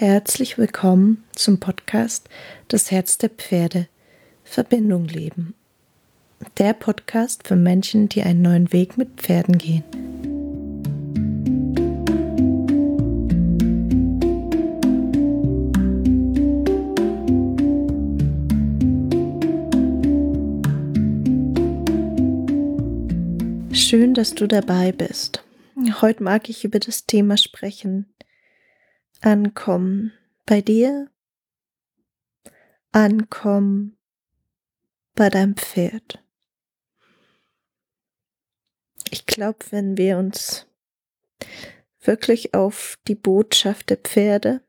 Herzlich willkommen zum Podcast Das Herz der Pferde Verbindung leben. Der Podcast für Menschen, die einen neuen Weg mit Pferden gehen. Schön, dass du dabei bist. Heute mag ich über das Thema sprechen. Ankommen. Bei dir, ankommen. Bei deinem Pferd. Ich glaube, wenn wir uns wirklich auf die Botschaft der Pferde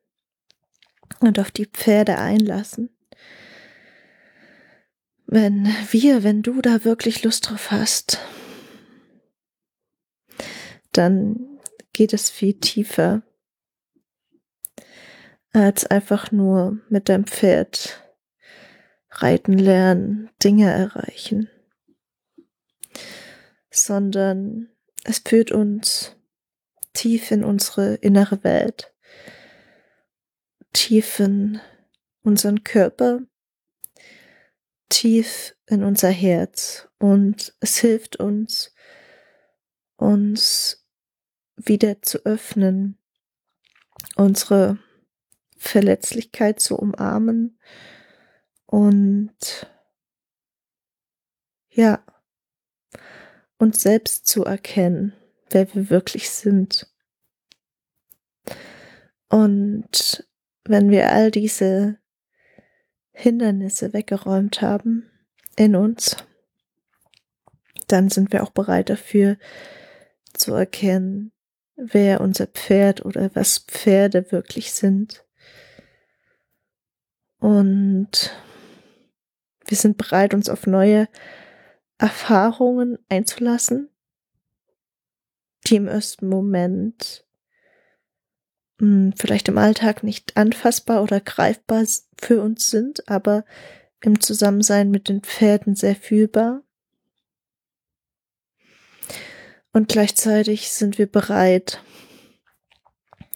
und auf die Pferde einlassen, wenn wir, wenn du da wirklich Lust drauf hast, dann geht es viel tiefer als einfach nur mit deinem Pferd reiten lernen, Dinge erreichen, sondern es führt uns tief in unsere innere Welt, tief in unseren Körper, tief in unser Herz. Und es hilft uns, uns wieder zu öffnen, unsere Verletzlichkeit zu umarmen und ja, uns selbst zu erkennen, wer wir wirklich sind. Und wenn wir all diese Hindernisse weggeräumt haben in uns, dann sind wir auch bereit dafür zu erkennen, wer unser Pferd oder was Pferde wirklich sind. Und wir sind bereit, uns auf neue Erfahrungen einzulassen, die im ersten Moment mh, hm, vielleicht im Alltag nicht anfassbar oder greifbar für uns sind, aber im Zusammensein mit den Pferden sehr fühlbar. Und gleichzeitig sind wir bereit,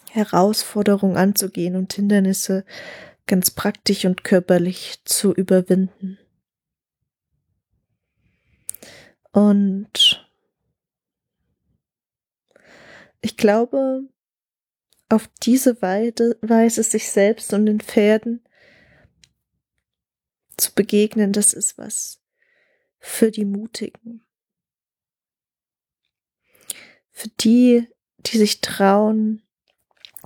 Herausforderungen anzugehen und Hindernisse ganz praktisch und körperlich zu überwinden. Und ich glaube, auf diese Weise sich selbst und den Pferden zu begegnen, das ist was für die Mutigen. Für die, die sich trauen,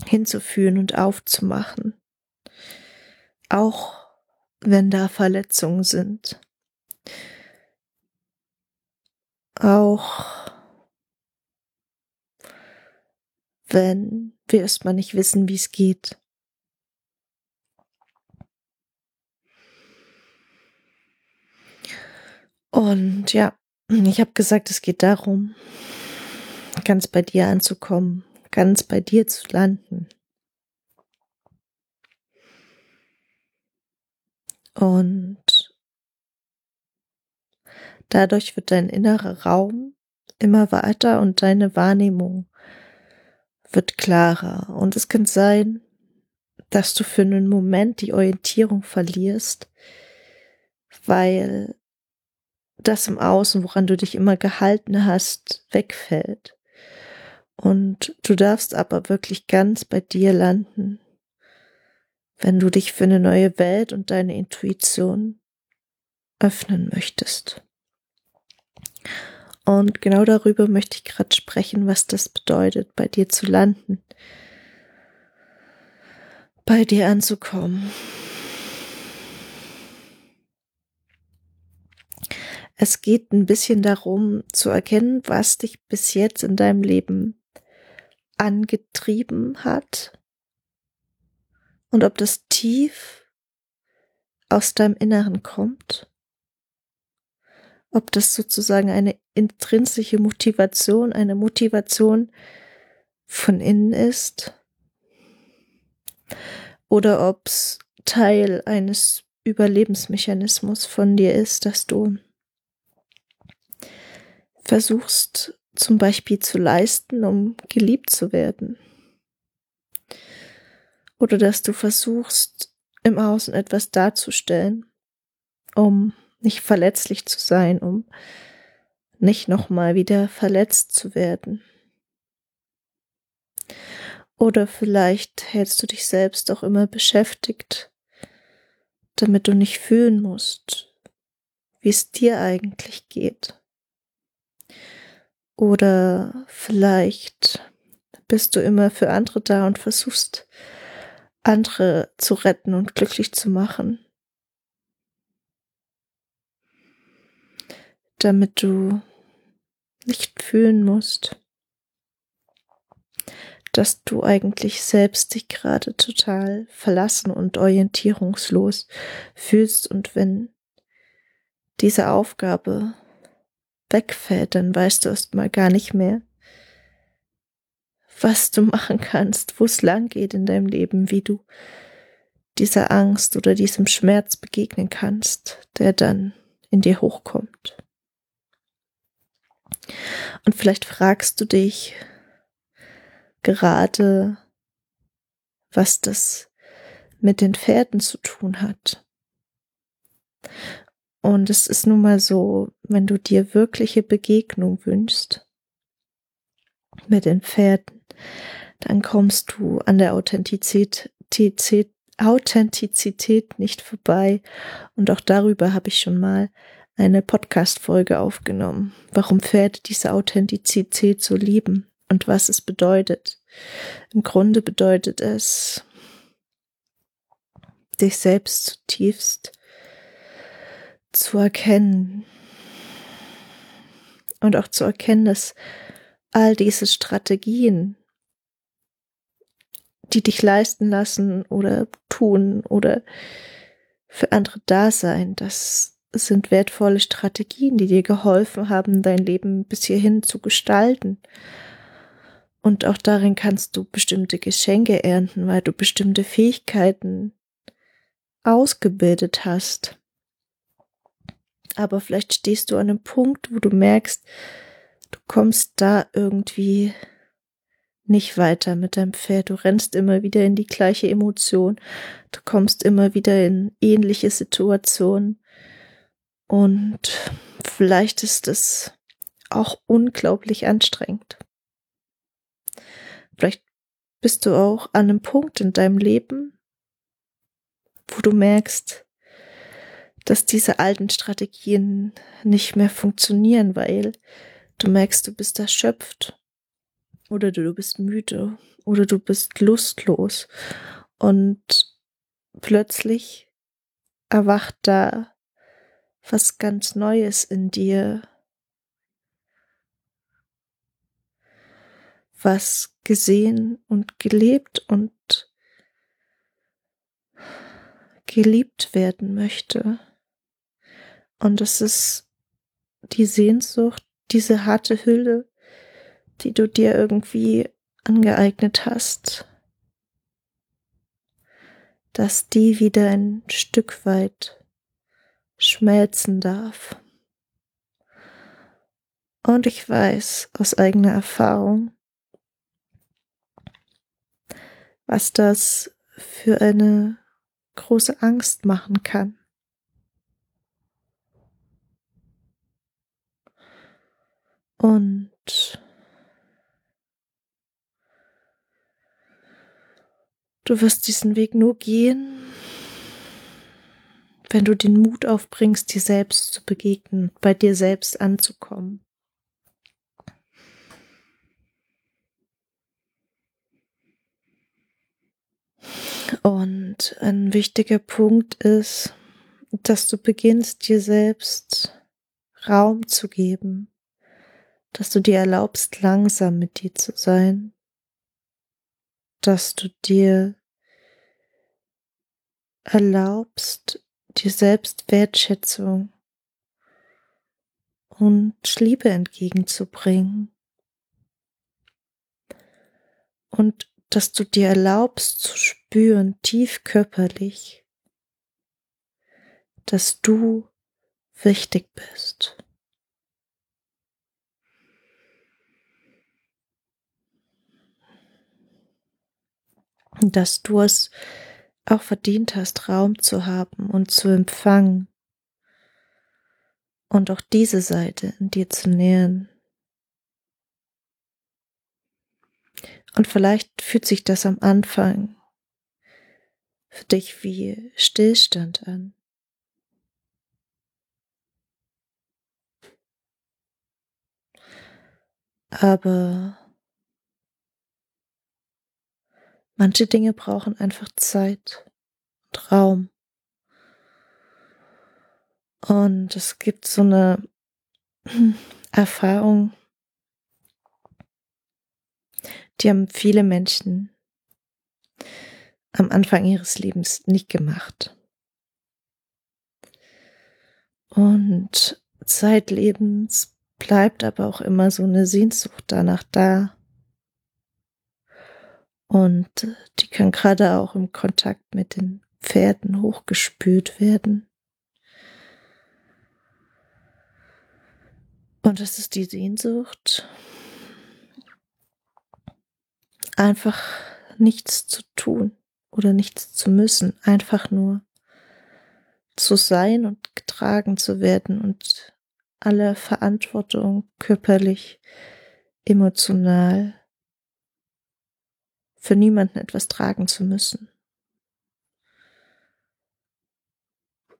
hinzuführen und aufzumachen auch wenn da Verletzungen sind. Auch wenn wir erstmal nicht wissen, wie es geht. Und ja, ich habe gesagt, es geht darum, ganz bei dir anzukommen, ganz bei dir zu landen. Und dadurch wird dein innerer Raum immer weiter und deine Wahrnehmung wird klarer. Und es kann sein, dass du für einen Moment die Orientierung verlierst, weil das im Außen, woran du dich immer gehalten hast, wegfällt. Und du darfst aber wirklich ganz bei dir landen wenn du dich für eine neue Welt und deine Intuition öffnen möchtest. Und genau darüber möchte ich gerade sprechen, was das bedeutet, bei dir zu landen, bei dir anzukommen. Es geht ein bisschen darum zu erkennen, was dich bis jetzt in deinem Leben angetrieben hat, und ob das tief aus deinem Inneren kommt, ob das sozusagen eine intrinsische Motivation, eine Motivation von innen ist, oder ob es Teil eines Überlebensmechanismus von dir ist, dass du versuchst zum Beispiel zu leisten, um geliebt zu werden Oder dass du versuchst, im Außen etwas darzustellen, um nicht verletzlich zu sein, um nicht nochmal wieder verletzt zu werden. Oder vielleicht hältst du dich selbst auch immer beschäftigt, damit du nicht fühlen musst, wie es dir eigentlich geht. Oder vielleicht bist du immer für andere da und versuchst, andere zu retten und glücklich zu machen. Damit du nicht fühlen musst, dass du eigentlich selbst dich gerade total verlassen und orientierungslos fühlst und wenn diese Aufgabe wegfällt, dann weißt du erst mal gar nicht mehr, was du machen kannst, wo es lang geht in deinem Leben, wie du dieser Angst oder diesem Schmerz begegnen kannst, der dann in dir hochkommt. Und vielleicht fragst du dich gerade, was das mit den Pferden zu tun hat. Und es ist nun mal so, wenn du dir wirkliche Begegnung wünschst mit den Pferden, dann kommst du an der Authentizität, Authentizität nicht vorbei. Und auch darüber habe ich schon mal eine Podcast-Folge aufgenommen, warum Pferde diese Authentizität so lieben und was es bedeutet. Im Grunde bedeutet es, dich selbst zutiefst zu erkennen und auch zu erkennen, dass all diese Strategien, die dich leisten lassen oder tun oder für andere da sein, das sind wertvolle Strategien, die dir geholfen haben, dein Leben bis hierhin zu gestalten. Und auch darin kannst du bestimmte Geschenke ernten, weil du bestimmte Fähigkeiten ausgebildet hast. Aber vielleicht stehst du an einem Punkt, wo du merkst, du kommst da irgendwie nicht weiter mit deinem Pferd. Du rennst immer wieder in die gleiche Emotion. Du kommst immer wieder in ähnliche Situationen. Und vielleicht ist es auch unglaublich anstrengend. Vielleicht bist du auch an einem Punkt in deinem Leben, wo du merkst, dass diese alten Strategien nicht mehr funktionieren, weil du merkst, du bist erschöpft oder du, bist müde. Oder du bist lustlos. Und plötzlich erwacht da was ganz Neues in dir, was gesehen und gelebt und geliebt werden möchte. Und es ist die Sehnsucht, diese harte Hülle, die du dir irgendwie angeeignet hast, dass die wieder ein Stück weit schmelzen darf. Und ich weiß aus eigener Erfahrung, was das für eine große Angst machen kann. Und du wirst diesen Weg nur gehen, wenn du den Mut aufbringst, dir selbst zu begegnen, bei dir selbst anzukommen. Und ein wichtiger Punkt ist, dass du beginnst, dir selbst Raum zu geben, dass du dir erlaubst, langsam mit dir zu sein, dass du dir erlaubst, dir selbst Wertschätzung und Liebe entgegenzubringen und dass du dir erlaubst zu spüren, tief körperlich, dass du wichtig bist. Dass du es auch verdient hast, Raum zu haben und zu empfangen und auch diese Seite in dir zu nähern. Und vielleicht fühlt sich das am Anfang für dich wie Stillstand an. Aber manche Dinge brauchen einfach Zeit und Raum. Und es gibt so eine Erfahrung, die haben viele Menschen am Anfang ihres Lebens nicht gemacht. Und zeitlebens bleibt aber auch immer so eine Sehnsucht danach da. Und die kann gerade auch im Kontakt mit den Pferden hochgespült werden. Und das ist die Sehnsucht, einfach nichts zu tun oder nichts zu müssen, einfach nur zu sein und getragen zu werden und alle Verantwortung körperlich, emotional für niemanden etwas tragen zu müssen.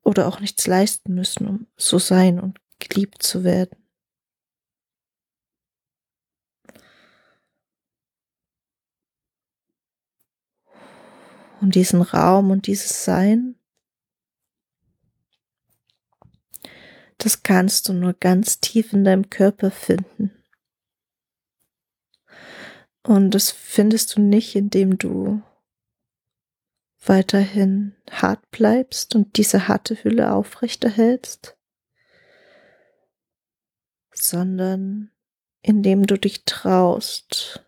Oder auch nichts leisten müssen, um so sein und geliebt zu werden. Und diesen Raum und dieses Sein das kannst du nur ganz tief in deinem Körper finden. Und das findest du nicht, indem du weiterhin hart bleibst und diese harte Hülle aufrechterhältst, sondern indem du dich traust,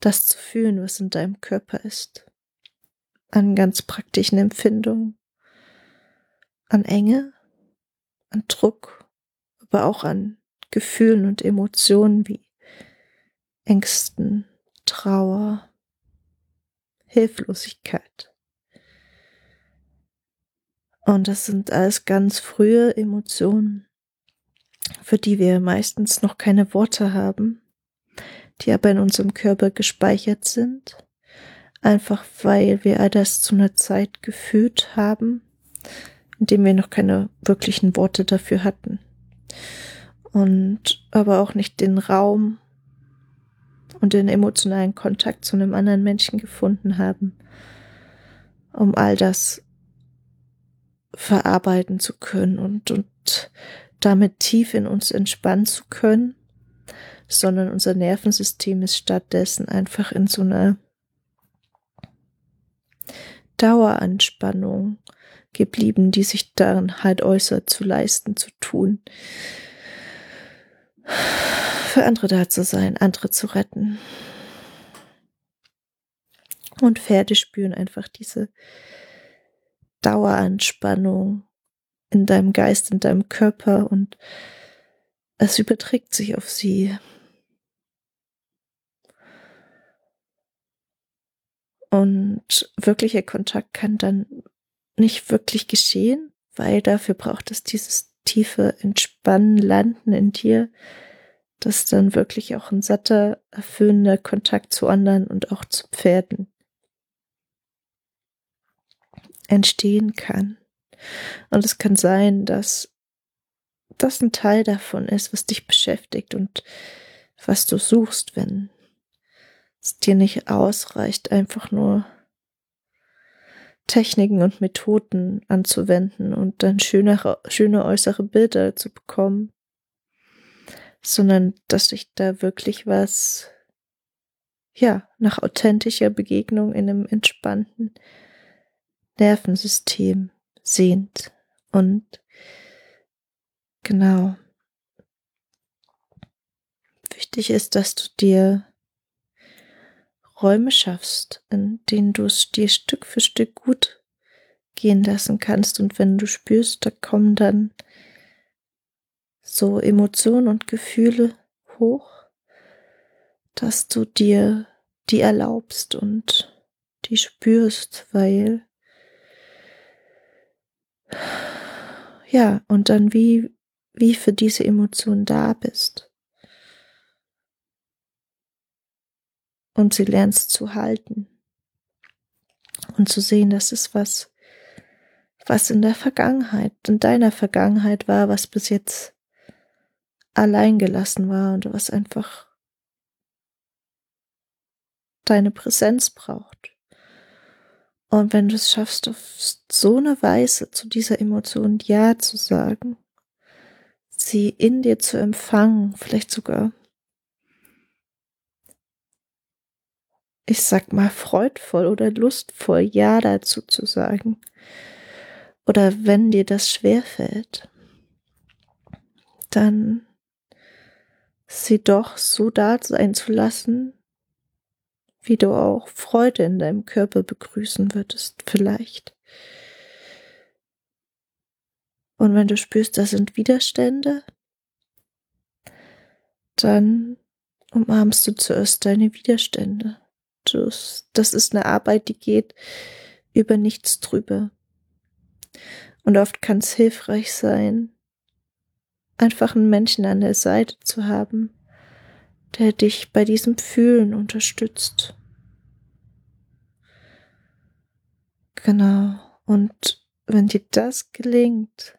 das zu fühlen, was in deinem Körper ist, an ganz praktischen Empfindungen, an Enge, an Druck, aber auch an Gefühlen und Emotionen wie Ängsten, Trauer, Hilflosigkeit. Und das sind alles ganz frühe Emotionen, für die wir meistens noch keine Worte haben, die aber in unserem Körper gespeichert sind, einfach weil wir all das zu einer Zeit gefühlt haben, in dem wir noch keine wirklichen Worte dafür hatten. Und aber auch nicht den Raum und den emotionalen Kontakt zu einem anderen Menschen gefunden haben, um all das verarbeiten zu können und, und damit tief in uns entspannen zu können, sondern unser Nervensystem ist stattdessen einfach in so einer Daueranspannung geblieben, die sich darin halt äußert, zu leisten, zu tun, für andere da zu sein, andere zu retten. Und Pferde spüren einfach diese Daueranspannung in deinem Geist, in deinem Körper und es überträgt sich auf sie. Und wirklicher Kontakt kann dann nicht wirklich geschehen, weil dafür braucht es dieses tiefe Entspannen, Landen in dir, dass dann wirklich auch ein satter, erfüllender Kontakt zu anderen und auch zu Pferden entstehen kann. Und es kann sein, dass das ein Teil davon ist, was dich beschäftigt und was du suchst, wenn es dir nicht ausreicht, einfach nur Techniken und Methoden anzuwenden und dann schönere, schöne äußere Bilder zu bekommen, sondern dass sich da wirklich was, ja, nach authentischer Begegnung in einem entspannten Nervensystem sehnt. Und genau, wichtig ist, dass du dir Räume schaffst, in denen du es dir Stück für Stück gut gehen lassen kannst. Und wenn du spürst, da kommen dann so Emotionen und Gefühle hoch, dass du dir die erlaubst und die spürst, weil ja, und dann wie, wie für diese Emotion da bist. Und sie lernst zu halten und zu sehen, dass es was, was in der Vergangenheit, in deiner Vergangenheit war, was bis jetzt allein gelassen war und was einfach deine Präsenz braucht. Und wenn du es schaffst, auf so eine Weise zu dieser Emotion Ja zu sagen, sie in dir zu empfangen, vielleicht sogar, ich sag mal, freudvoll oder lustvoll Ja dazu zu sagen, oder wenn dir das schwerfällt, dann sie doch so da sein zu lassen, wie du auch Freude in deinem Körper begrüßen würdest, vielleicht. Und wenn du spürst, da sind Widerstände, dann umarmst du zuerst deine Widerstände. Das, das ist eine Arbeit, die geht über nichts drüber. Und oft kann es hilfreich sein, einfach einen Menschen an der Seite zu haben, der dich bei diesem Fühlen unterstützt. Genau. Und wenn dir das gelingt,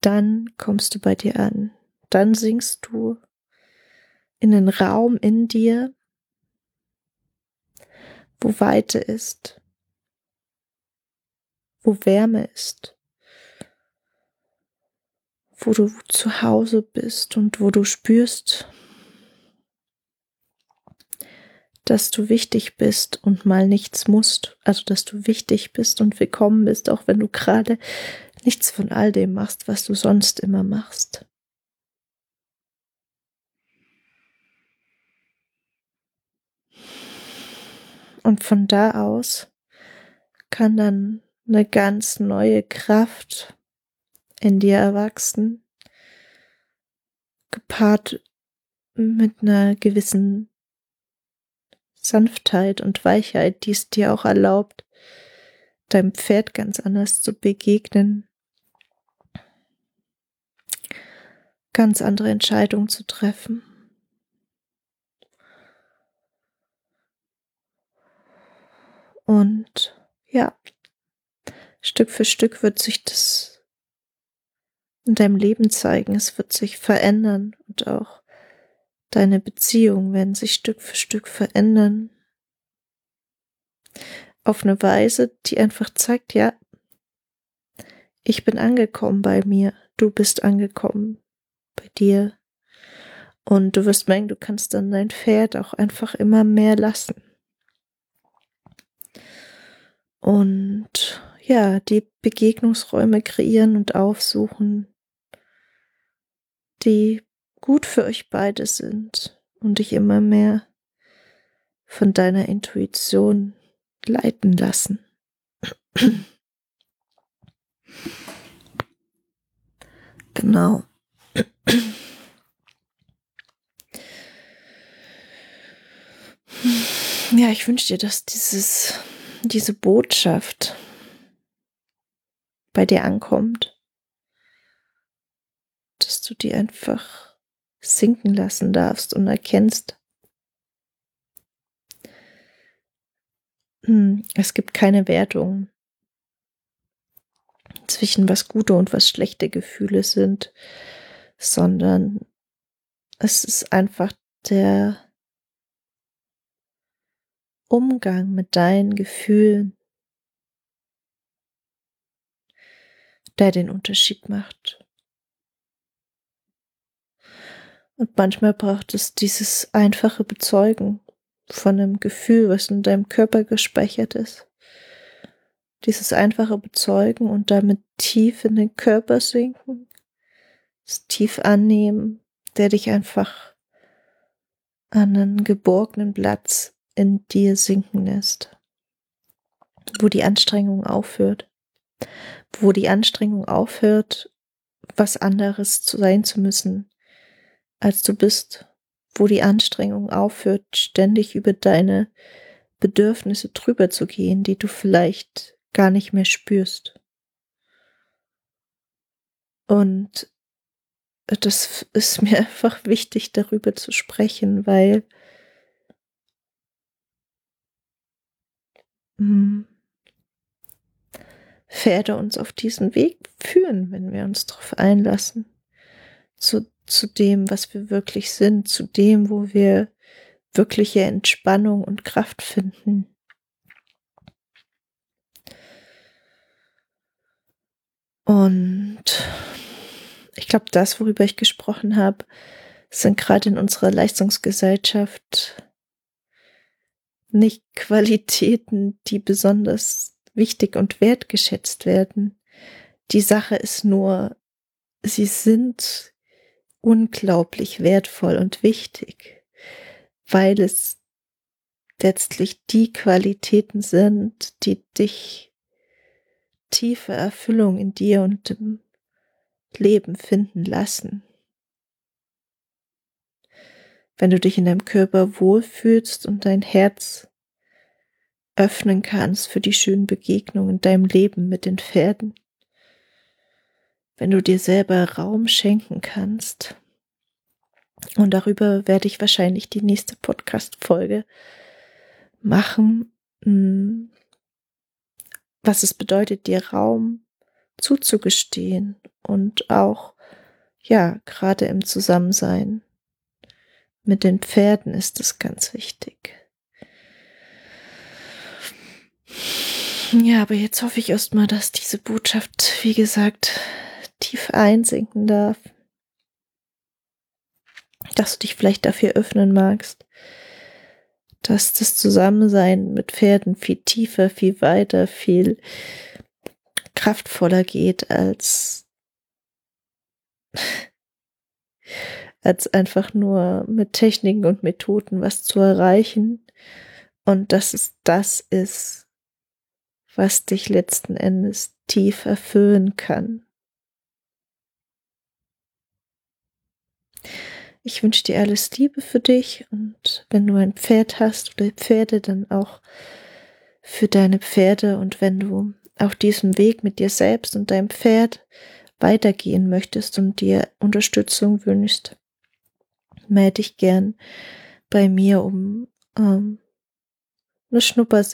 dann kommst du bei dir an. Dann singst du in den Raum in dir, wo Weite ist, wo Wärme ist wo du zu Hause bist und wo du spürst, dass du wichtig bist und mal nichts musst. Also, dass du wichtig bist und willkommen bist, auch wenn du gerade nichts von all dem machst, was du sonst immer machst. Und von da aus kann dann eine ganz neue Kraft in dir erwachsen, gepaart mit einer gewissen Sanftheit und Weichheit, die es dir auch erlaubt, deinem Pferd ganz anders zu begegnen, ganz andere Entscheidungen zu treffen. Und ja, Stück für Stück wird sich das in deinem Leben zeigen. Es wird sich verändern und auch deine Beziehungen werden sich Stück für Stück verändern. Auf eine Weise, die einfach zeigt, ja, ich bin angekommen bei mir, du bist angekommen bei dir. Und du wirst merken, du kannst dann dein Pferd auch einfach immer mehr lassen. Und ja, die Begegnungsräume kreieren und aufsuchen, die gut für euch beide sind und dich immer mehr von deiner Intuition leiten lassen. genau. Ja, ich wünsche dir, dass dieses, diese Botschaft bei dir ankommt dass du die einfach sinken lassen darfst und erkennst, hm, es gibt keine Wertung zwischen was gute und was schlechte Gefühle sind, sondern es ist einfach der Umgang mit deinen Gefühlen, der den Unterschied macht. Und manchmal braucht es dieses einfache Bezeugen von einem Gefühl, was in deinem Körper gespeichert ist. Dieses einfache Bezeugen und damit tief in den Körper sinken, das tief annehmen, der dich einfach an einen geborgenen Platz in dir sinken lässt, wo die Anstrengung aufhört, wo die Anstrengung aufhört, was anderes sein zu müssen, als du bist, wo die Anstrengung aufhört, ständig über deine Bedürfnisse drüber zu gehen, die du vielleicht gar nicht mehr spürst. Und das ist mir einfach wichtig, darüber zu sprechen, weil hm, Pferde uns auf diesen Weg führen, wenn wir uns darauf einlassen. Zu, zu dem, was wir wirklich sind, zu dem, wo wir wirkliche Entspannung und Kraft finden. Und ich glaube, das, worüber ich gesprochen habe, sind gerade in unserer Leistungsgesellschaft nicht Qualitäten, die besonders wichtig und wertgeschätzt werden. Die Sache ist nur, sie sind unglaublich wertvoll und wichtig, weil es letztlich die Qualitäten sind, die dich tiefe Erfüllung in dir und im Leben finden lassen. Wenn du dich in deinem Körper wohlfühlst und dein Herz öffnen kannst für die schönen Begegnungen in deinem Leben mit den Pferden, wenn du dir selber Raum schenken kannst. Und darüber werde ich wahrscheinlich die nächste Podcast-Folge machen, hm, was es bedeutet, dir Raum zuzugestehen und auch, ja, gerade im Zusammensein mit den Pferden ist es ganz wichtig. Ja, aber jetzt hoffe ich erstmal, dass diese Botschaft, wie gesagt, tief einsinken darf. Dass du dich vielleicht dafür öffnen magst. Dass das Zusammensein mit Pferden viel tiefer, viel weiter, viel kraftvoller geht als, als einfach nur mit Techniken und Methoden was zu erreichen. Und dass es das ist, was dich letzten Endes tief erfüllen kann. Ich wünsche dir alles Liebe für dich und wenn du ein Pferd hast oder Pferde, dann auch für deine Pferde. Und wenn du auf diesem Weg mit dir selbst und deinem Pferd weitergehen möchtest und dir Unterstützung wünschst, melde dich gern bei mir um ähm, eine Schnupper